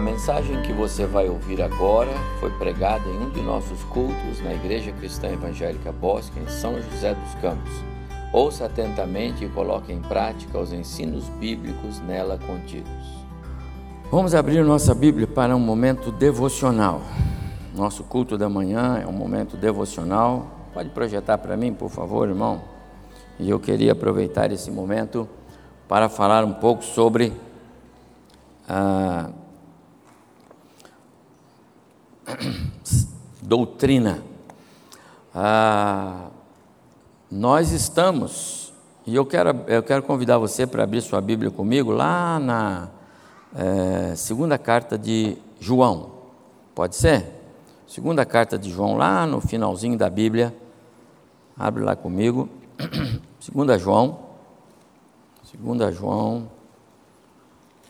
A mensagem que você vai ouvir agora foi pregada em um de nossos cultos na Igreja Cristã Evangélica Bosque, em São José dos Campos. Ouça atentamente e coloque em prática os ensinos bíblicos nela contidos. Vamos abrir nossa Bíblia para um momento devocional. Nosso culto da manhã é um momento devocional. Pode projetar para mim, por favor, irmão? E eu queria aproveitar esse momento para falar um pouco sobre a doutrina. Ah, nós estamos, e eu quero, eu quero convidar você para abrir sua Bíblia comigo lá na é, segunda carta de João. Pode ser? Segunda carta de João, lá no finalzinho da Bíblia. Abre lá comigo. Segunda João. Segunda João.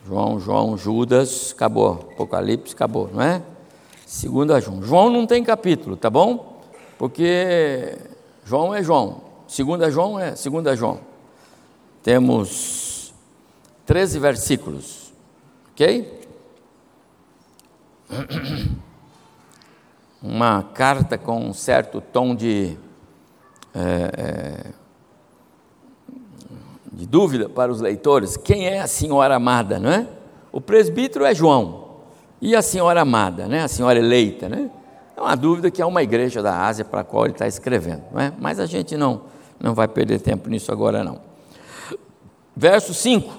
João, João, Judas, acabou. Apocalipse, acabou, não é? Segunda João. João não tem capítulo, tá bom? Porque João é João. Segunda João é segunda João. Temos 13 versículos, ok? Uma carta com um certo tom de, é, é, de dúvida para os leitores. Quem é a senhora amada, não é? O presbítero é João. E a senhora amada, né? a senhora eleita, né? É uma dúvida que é uma igreja da Ásia para a qual ele está escrevendo, não é? mas a gente não, não vai perder tempo nisso agora não. Verso 5: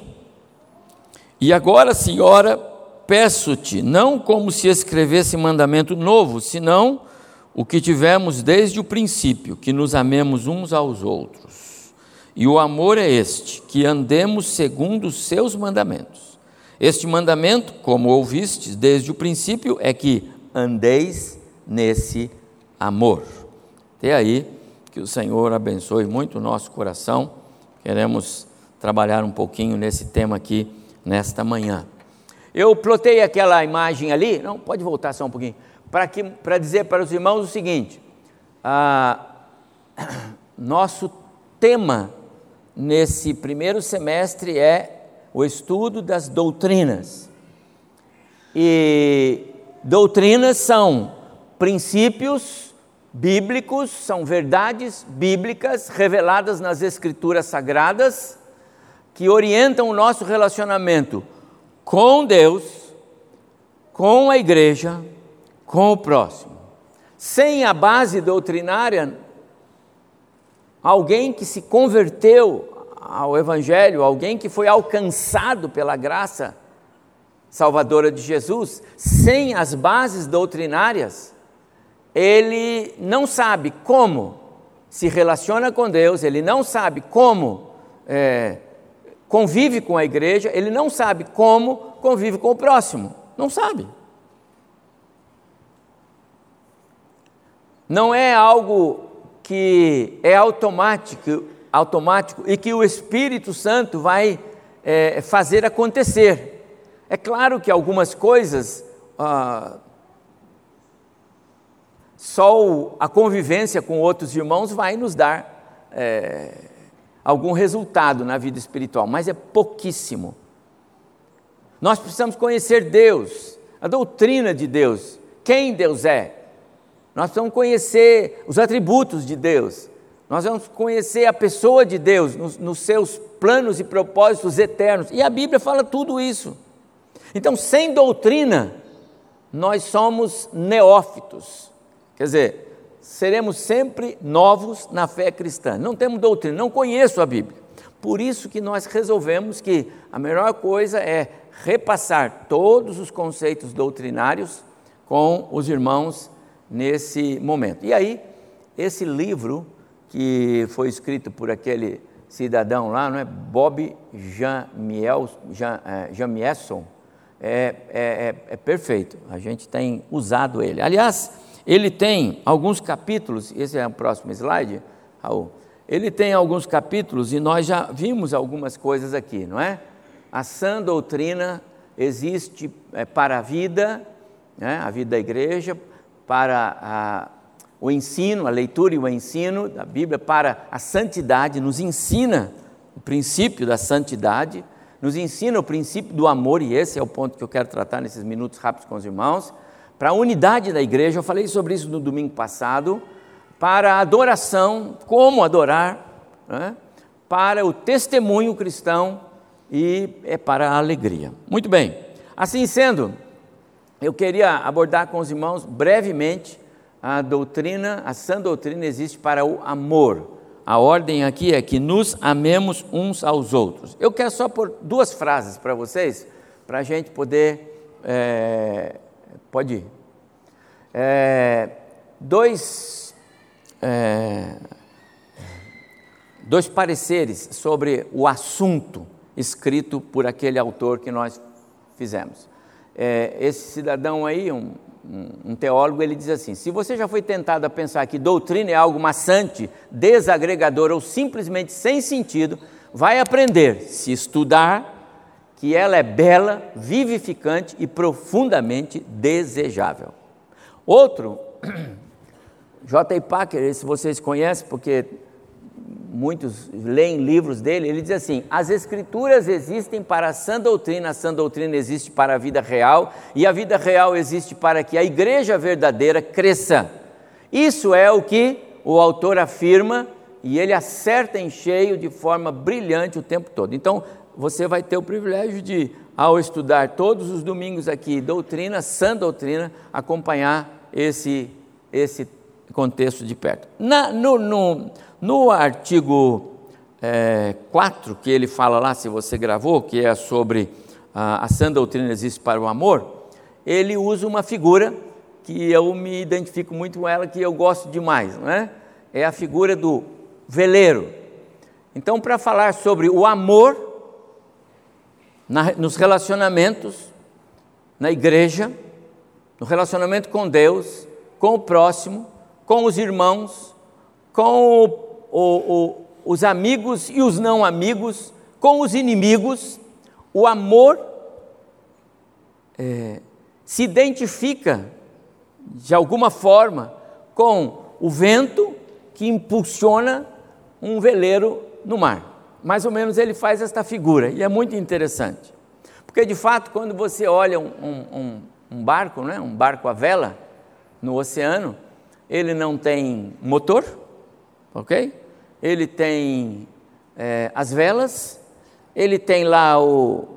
E agora, senhora, peço-te, não como se escrevesse mandamento novo, senão o que tivemos desde o princípio, que nos amemos uns aos outros. E o amor é este, que andemos segundo os seus mandamentos. Este mandamento, como ouvistes desde o princípio, é que andeis nesse amor. Até aí, que o Senhor abençoe muito o nosso coração. Queremos trabalhar um pouquinho nesse tema aqui nesta manhã. Eu plotei aquela imagem ali, não, pode voltar só um pouquinho, para dizer para os irmãos o seguinte: ah, nosso tema nesse primeiro semestre é o estudo das doutrinas. E doutrinas são princípios bíblicos, são verdades bíblicas reveladas nas Escrituras Sagradas que orientam o nosso relacionamento com Deus, com a igreja, com o próximo. Sem a base doutrinária, alguém que se converteu ao Evangelho, alguém que foi alcançado pela graça salvadora de Jesus, sem as bases doutrinárias, ele não sabe como se relaciona com Deus, ele não sabe como é, convive com a igreja, ele não sabe como convive com o próximo, não sabe. Não é algo que é automático automático e que o Espírito Santo vai é, fazer acontecer. É claro que algumas coisas, ah, só a convivência com outros irmãos vai nos dar é, algum resultado na vida espiritual, mas é pouquíssimo. Nós precisamos conhecer Deus, a doutrina de Deus, quem Deus é. Nós precisamos conhecer os atributos de Deus, nós vamos conhecer a pessoa de Deus nos, nos seus planos e propósitos eternos. E a Bíblia fala tudo isso. Então, sem doutrina, nós somos neófitos. Quer dizer, seremos sempre novos na fé cristã. Não temos doutrina, não conheço a Bíblia. Por isso que nós resolvemos que a melhor coisa é repassar todos os conceitos doutrinários com os irmãos nesse momento. E aí, esse livro que foi escrito por aquele cidadão lá, não é? Bob Jamiel, Jamieson, é, é, é, é perfeito. A gente tem usado ele. Aliás, ele tem alguns capítulos, esse é o próximo slide, Raul. Ele tem alguns capítulos e nós já vimos algumas coisas aqui, não é? A sã doutrina existe é, para a vida, né? a vida da igreja, para a o ensino, a leitura e o ensino da Bíblia para a santidade, nos ensina o princípio da santidade, nos ensina o princípio do amor, e esse é o ponto que eu quero tratar nesses minutos rápidos com os irmãos, para a unidade da igreja. Eu falei sobre isso no domingo passado, para a adoração, como adorar, né? para o testemunho cristão e é para a alegria. Muito bem, assim sendo, eu queria abordar com os irmãos brevemente a doutrina, a sã doutrina existe para o amor. A ordem aqui é que nos amemos uns aos outros. Eu quero só pôr duas frases para vocês, para a gente poder. É, pode ir. É, dois, é, dois pareceres sobre o assunto escrito por aquele autor que nós fizemos. É, esse cidadão aí, um, um, teólogo, ele diz assim: se você já foi tentado a pensar que doutrina é algo maçante, desagregador ou simplesmente sem sentido, vai aprender, se estudar, que ela é bela, vivificante e profundamente desejável. Outro, J. Packer, se vocês conhecem, porque muitos leem livros dele, ele diz assim: as escrituras existem para a sã doutrina, a sã doutrina existe para a vida real, e a vida real existe para que a igreja verdadeira cresça. Isso é o que o autor afirma e ele acerta em cheio de forma brilhante o tempo todo. Então, você vai ter o privilégio de, ao estudar todos os domingos aqui doutrina, sã doutrina, acompanhar esse, esse contexto de perto. Na, no, no, no artigo é, 4, que ele fala lá, se você gravou, que é sobre a, a sã doutrina existe para o amor, ele usa uma figura que eu me identifico muito com ela, que eu gosto demais, não é? É a figura do veleiro. Então, para falar sobre o amor na, nos relacionamentos, na igreja, no relacionamento com Deus, com o próximo, com os irmãos, com o o, o, os amigos e os não amigos, com os inimigos, o amor é, se identifica de alguma forma com o vento que impulsiona um veleiro no mar. Mais ou menos ele faz esta figura e é muito interessante. Porque de fato, quando você olha um, um, um barco, né, um barco à vela no oceano, ele não tem motor, ok? Ele tem é, as velas, ele tem lá o,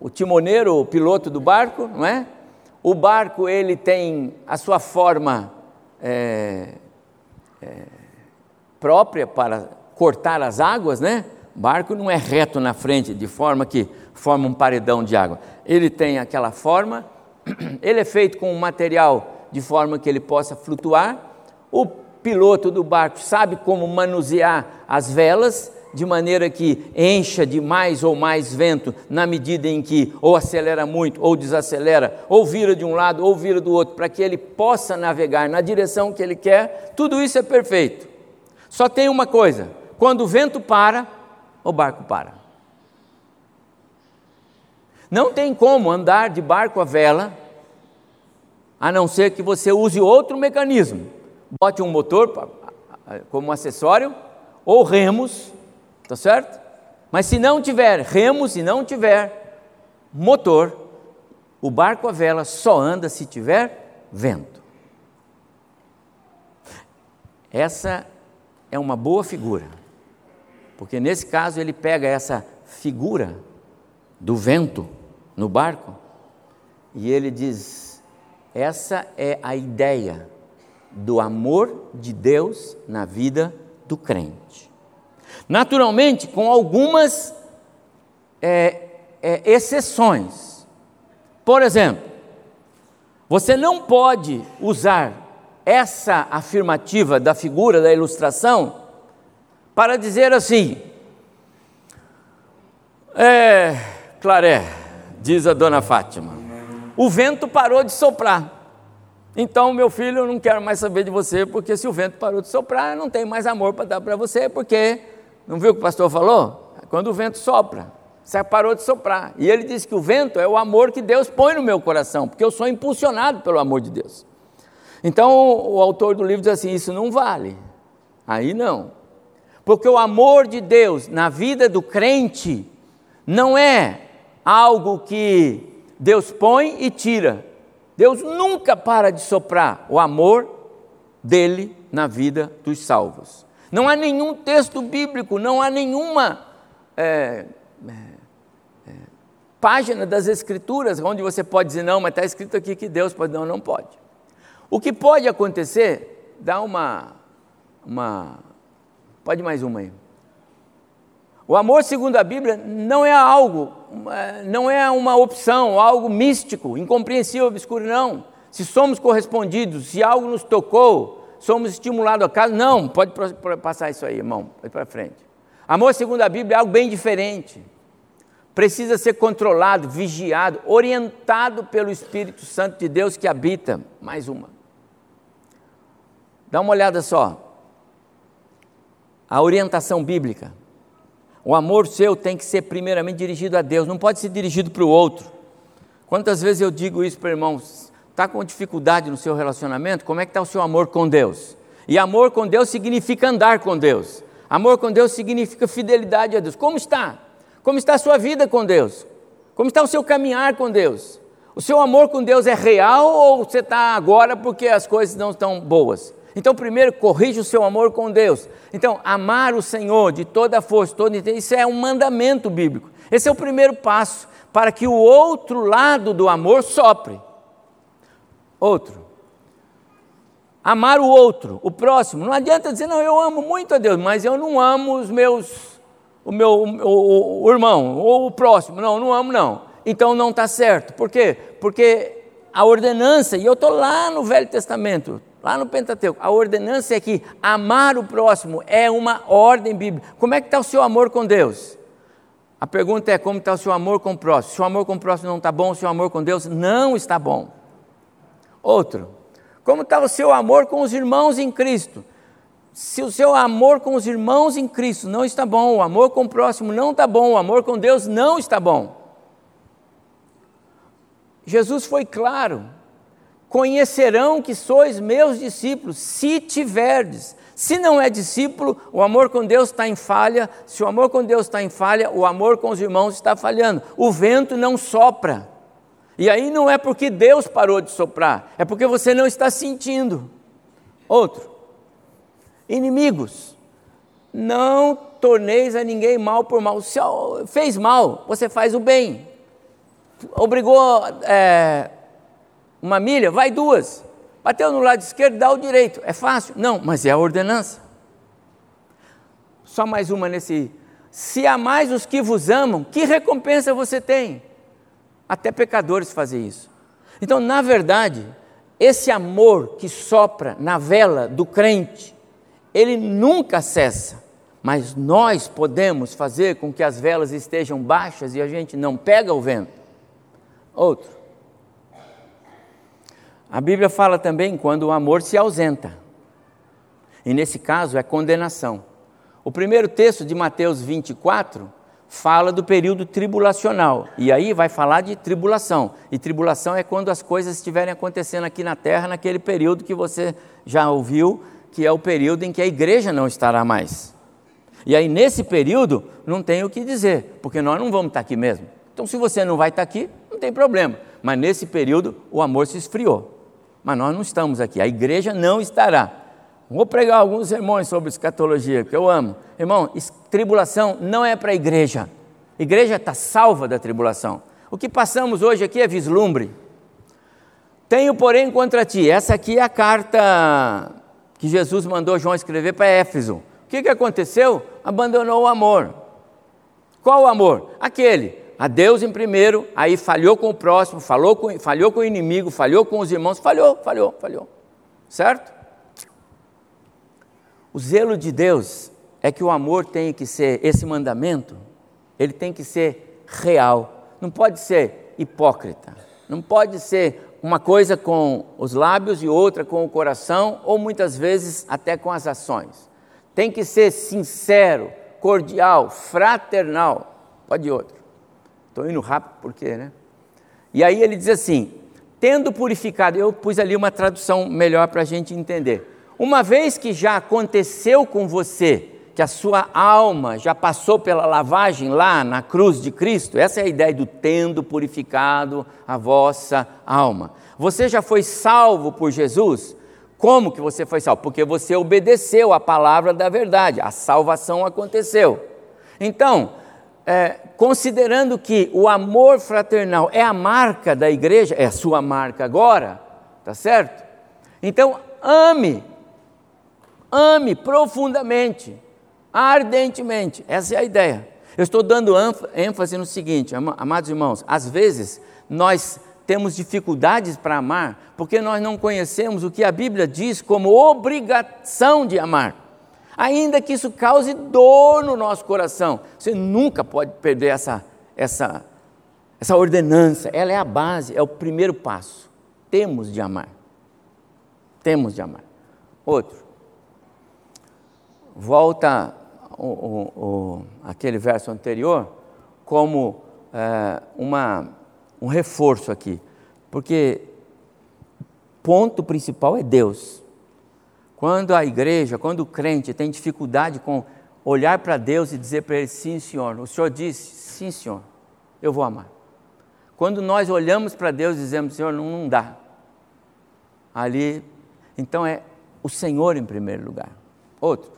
o timoneiro, o piloto do barco, não é? O barco ele tem a sua forma é, é, própria para cortar as águas, né? O barco não é reto na frente, de forma que forma um paredão de água. Ele tem aquela forma, ele é feito com um material de forma que ele possa flutuar. O piloto do barco sabe como manusear as velas, de maneira que encha de mais ou mais vento, na medida em que ou acelera muito, ou desacelera, ou vira de um lado, ou vira do outro, para que ele possa navegar na direção que ele quer, tudo isso é perfeito. Só tem uma coisa: quando o vento para, o barco para. Não tem como andar de barco a vela, a não ser que você use outro mecanismo bote um motor como acessório ou remos, tá certo? Mas se não tiver remos e não tiver motor, o barco a vela só anda se tiver vento. Essa é uma boa figura, porque nesse caso ele pega essa figura do vento no barco e ele diz: essa é a ideia do amor de Deus na vida do crente. Naturalmente, com algumas é, é, exceções. Por exemplo, você não pode usar essa afirmativa da figura da ilustração para dizer assim: é, Claré, diz a dona Fátima, o vento parou de soprar. Então, meu filho, eu não quero mais saber de você, porque se o vento parou de soprar, eu não tenho mais amor para dar para você, porque, não viu o que o pastor falou? Quando o vento sopra, você parou de soprar. E ele disse que o vento é o amor que Deus põe no meu coração, porque eu sou impulsionado pelo amor de Deus. Então, o autor do livro diz assim: Isso não vale. Aí não. Porque o amor de Deus na vida do crente não é algo que Deus põe e tira. Deus nunca para de soprar o amor dele na vida dos salvos. Não há nenhum texto bíblico, não há nenhuma é, é, é, página das Escrituras onde você pode dizer não, mas está escrito aqui que Deus pode, não, não pode. O que pode acontecer, dá uma, uma pode mais uma aí. O amor, segundo a Bíblia, não é algo, não é uma opção, algo místico, incompreensível, obscuro, não. Se somos correspondidos, se algo nos tocou, somos estimulados a casa, não, pode passar isso aí, irmão, vai para frente. Amor, segundo a Bíblia, é algo bem diferente. Precisa ser controlado, vigiado, orientado pelo Espírito Santo de Deus que habita. Mais uma. Dá uma olhada só. A orientação bíblica. O amor seu tem que ser primeiramente dirigido a Deus, não pode ser dirigido para o outro. Quantas vezes eu digo isso para irmãos? Está com dificuldade no seu relacionamento? Como é que está o seu amor com Deus? E amor com Deus significa andar com Deus. Amor com Deus significa fidelidade a Deus. Como está? Como está a sua vida com Deus? Como está o seu caminhar com Deus? O seu amor com Deus é real ou você está agora porque as coisas não estão boas? Então, primeiro, corrija o seu amor com Deus. Então, amar o Senhor de toda a força, toda a isso é um mandamento bíblico. Esse é o primeiro passo para que o outro lado do amor sopre. Outro. Amar o outro, o próximo. Não adianta dizer, não, eu amo muito a Deus, mas eu não amo os meus, o meu o, o, o irmão, ou o próximo. Não, não amo, não. Então não está certo. Por quê? Porque a ordenança, e eu estou lá no Velho Testamento, Lá no Pentateuco, a ordenança é que amar o próximo é uma ordem bíblica. Como é que está o seu amor com Deus? A pergunta é como está o seu amor com o próximo. Se o amor com o próximo não está bom, o seu amor com Deus não está bom. Outro, como está o seu amor com os irmãos em Cristo? Se o seu amor com os irmãos em Cristo não está bom, o amor com o próximo não está bom, o amor com Deus não está bom. Jesus foi claro, conhecerão que sois meus discípulos, se tiverdes. Se não é discípulo, o amor com Deus está em falha. Se o amor com Deus está em falha, o amor com os irmãos está falhando. O vento não sopra. E aí não é porque Deus parou de soprar, é porque você não está sentindo. Outro. Inimigos. Não torneis a ninguém mal por mal. Se fez mal, você faz o bem. Obrigou. É, uma milha, vai duas. Bateu no lado esquerdo, dá o direito. É fácil? Não, mas é a ordenança. Só mais uma nesse. Se mais os que vos amam, que recompensa você tem? Até pecadores fazem isso. Então, na verdade, esse amor que sopra na vela do crente, ele nunca cessa. Mas nós podemos fazer com que as velas estejam baixas e a gente não pega o vento. Outro. A Bíblia fala também quando o amor se ausenta. E nesse caso é condenação. O primeiro texto de Mateus 24 fala do período tribulacional. E aí vai falar de tribulação. E tribulação é quando as coisas estiverem acontecendo aqui na terra, naquele período que você já ouviu, que é o período em que a igreja não estará mais. E aí, nesse período, não tem o que dizer, porque nós não vamos estar aqui mesmo. Então, se você não vai estar aqui, não tem problema. Mas nesse período, o amor se esfriou mas nós não estamos aqui, a igreja não estará. Vou pregar alguns sermões sobre escatologia, que eu amo. Irmão, tribulação não é para a igreja. A igreja está salva da tribulação. O que passamos hoje aqui é vislumbre. Tenho, porém, contra ti. Essa aqui é a carta que Jesus mandou João escrever para Éfeso. O que, que aconteceu? Abandonou o amor. Qual o amor? Aquele a Deus em primeiro, aí falhou com o próximo, falou com, falhou com o inimigo, falhou com os irmãos, falhou, falhou, falhou. Certo? O zelo de Deus é que o amor tem que ser, esse mandamento, ele tem que ser real, não pode ser hipócrita, não pode ser uma coisa com os lábios e outra com o coração, ou muitas vezes até com as ações. Tem que ser sincero, cordial, fraternal. Pode outro. Estou indo rápido porque, né? E aí ele diz assim: tendo purificado, eu pus ali uma tradução melhor para a gente entender. Uma vez que já aconteceu com você, que a sua alma já passou pela lavagem lá na cruz de Cristo. Essa é a ideia do tendo purificado a vossa alma. Você já foi salvo por Jesus? Como que você foi salvo? Porque você obedeceu a palavra da verdade, a salvação aconteceu. Então, é, considerando que o amor fraternal é a marca da igreja, é a sua marca agora, tá certo? Então, ame, ame profundamente, ardentemente, essa é a ideia. Eu estou dando ênfase no seguinte, amados irmãos, às vezes nós temos dificuldades para amar porque nós não conhecemos o que a Bíblia diz como obrigação de amar ainda que isso cause dor no nosso coração. Você nunca pode perder essa, essa, essa ordenança, ela é a base, é o primeiro passo. Temos de amar. Temos de amar. Outro. Volta o, o, o, aquele verso anterior como é, uma, um reforço aqui, porque ponto principal é Deus. Quando a igreja, quando o crente tem dificuldade com olhar para Deus e dizer para Ele: sim, Senhor, o Senhor disse: sim, Senhor, eu vou amar. Quando nós olhamos para Deus e dizemos: Senhor, não, não dá. Ali, então é o Senhor em primeiro lugar. Outro.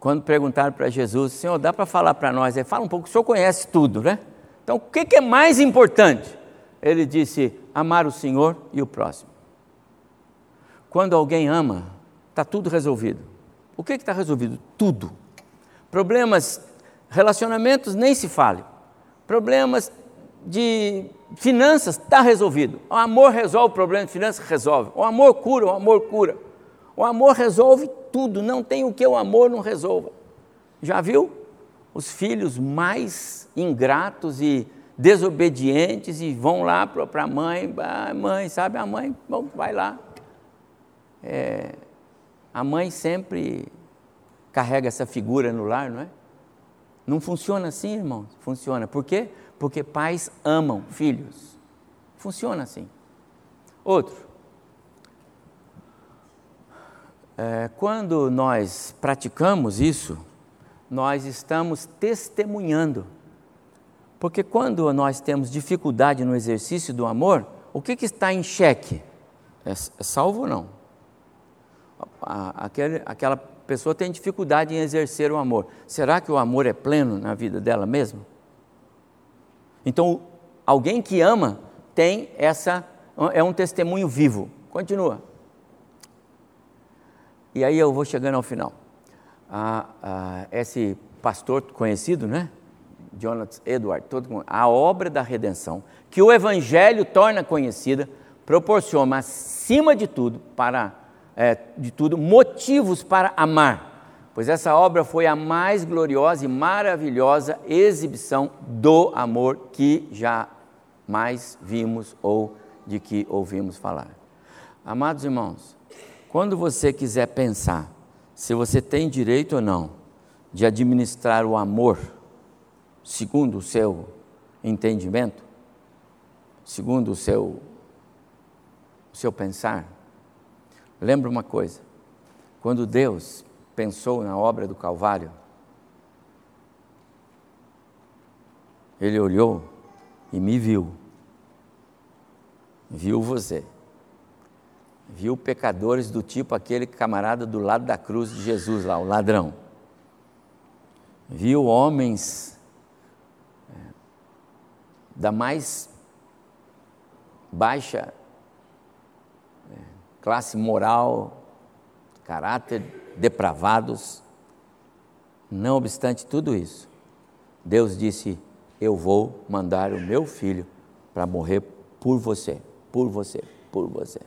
Quando perguntaram para Jesus, Senhor, dá para falar para nós? Ele fala um pouco, o Senhor conhece tudo, né? Então, o que é mais importante? Ele disse: amar o Senhor e o próximo. Quando alguém ama, está tudo resolvido. O que está resolvido? Tudo. Problemas, relacionamentos, nem se fale. Problemas de finanças, está resolvido. O amor resolve o problema de finanças, resolve. O amor cura, o amor cura. O amor resolve tudo, não tem o que o amor não resolva. Já viu? Os filhos mais ingratos e desobedientes e vão lá para a mãe, ah, mãe, sabe, a mãe, bom, vai lá, é, a mãe sempre carrega essa figura no lar, não é? Não funciona assim, irmão? Funciona. Por quê? Porque pais amam filhos. Funciona assim. Outro. É, quando nós praticamos isso, nós estamos testemunhando. Porque quando nós temos dificuldade no exercício do amor, o que, que está em xeque? É, é salvo ou não? Aquele, aquela pessoa tem dificuldade em exercer o amor. Será que o amor é pleno na vida dela mesma? Então, alguém que ama tem essa, é um testemunho vivo. Continua. E aí eu vou chegando ao final. Ah, ah, esse pastor conhecido, né? Jonathan Edward, todo, a obra da redenção, que o Evangelho torna conhecida, proporciona, acima de tudo, para é, de tudo, motivos para amar, pois essa obra foi a mais gloriosa e maravilhosa exibição do amor que jamais vimos ou de que ouvimos falar. Amados irmãos, quando você quiser pensar se você tem direito ou não de administrar o amor segundo o seu entendimento, segundo o seu, o seu pensar, Lembra uma coisa: quando Deus pensou na obra do Calvário, Ele olhou e me viu, viu você, viu pecadores do tipo aquele camarada do lado da cruz de Jesus lá, o ladrão, viu homens é, da mais baixa classe moral, caráter depravados. Não obstante tudo isso, Deus disse: Eu vou mandar o meu filho para morrer por você, por você, por você.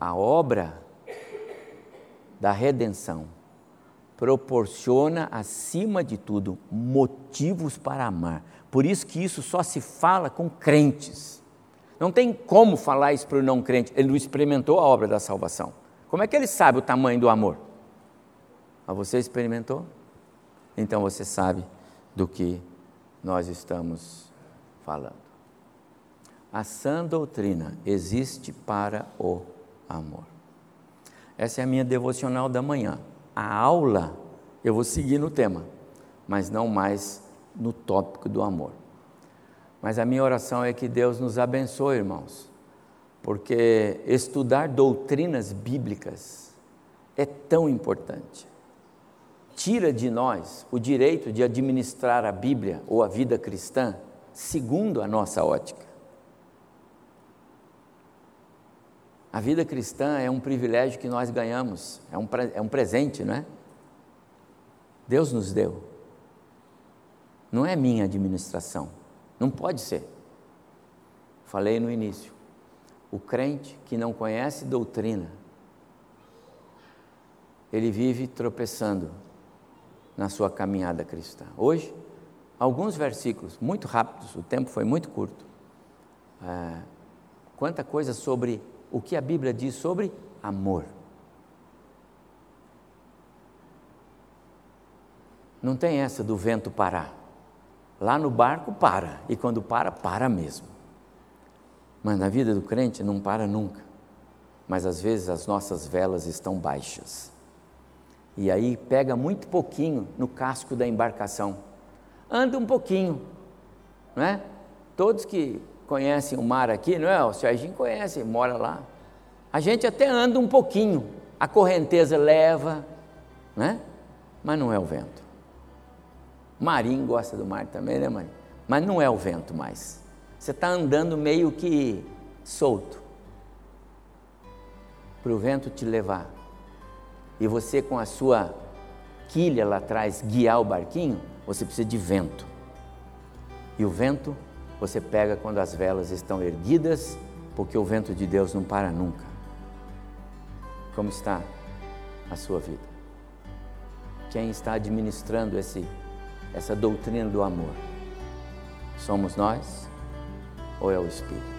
A obra da redenção proporciona, acima de tudo, motivos para amar. Por isso que isso só se fala com crentes. Não tem como falar isso para o não crente, ele não experimentou a obra da salvação. Como é que ele sabe o tamanho do amor? Mas você experimentou? Então você sabe do que nós estamos falando. A sã doutrina existe para o amor. Essa é a minha devocional da manhã. A aula eu vou seguir no tema, mas não mais no tópico do amor. Mas a minha oração é que Deus nos abençoe, irmãos, porque estudar doutrinas bíblicas é tão importante. Tira de nós o direito de administrar a Bíblia ou a vida cristã segundo a nossa ótica. A vida cristã é um privilégio que nós ganhamos, é um, é um presente, não é? Deus nos deu. Não é minha administração, não pode ser. Falei no início, o crente que não conhece doutrina, ele vive tropeçando na sua caminhada cristã. Hoje, alguns versículos muito rápidos, o tempo foi muito curto. É, quanta coisa sobre o que a Bíblia diz sobre amor. Não tem essa do vento parar. Lá no barco para, e quando para, para mesmo. Mas na vida do crente não para nunca. Mas às vezes as nossas velas estão baixas. E aí pega muito pouquinho no casco da embarcação. Anda um pouquinho, não é? Todos que conhecem o mar aqui, não é? O Serginho conhece, mora lá. A gente até anda um pouquinho, a correnteza leva, né? mas não é o vento. Marinho gosta do mar também, né, mãe? Mas não é o vento mais. Você está andando meio que solto para o vento te levar. E você, com a sua quilha lá atrás, guiar o barquinho, você precisa de vento. E o vento você pega quando as velas estão erguidas, porque o vento de Deus não para nunca. Como está a sua vida? Quem está administrando esse, essa doutrina do amor? Somos nós ou é o Espírito?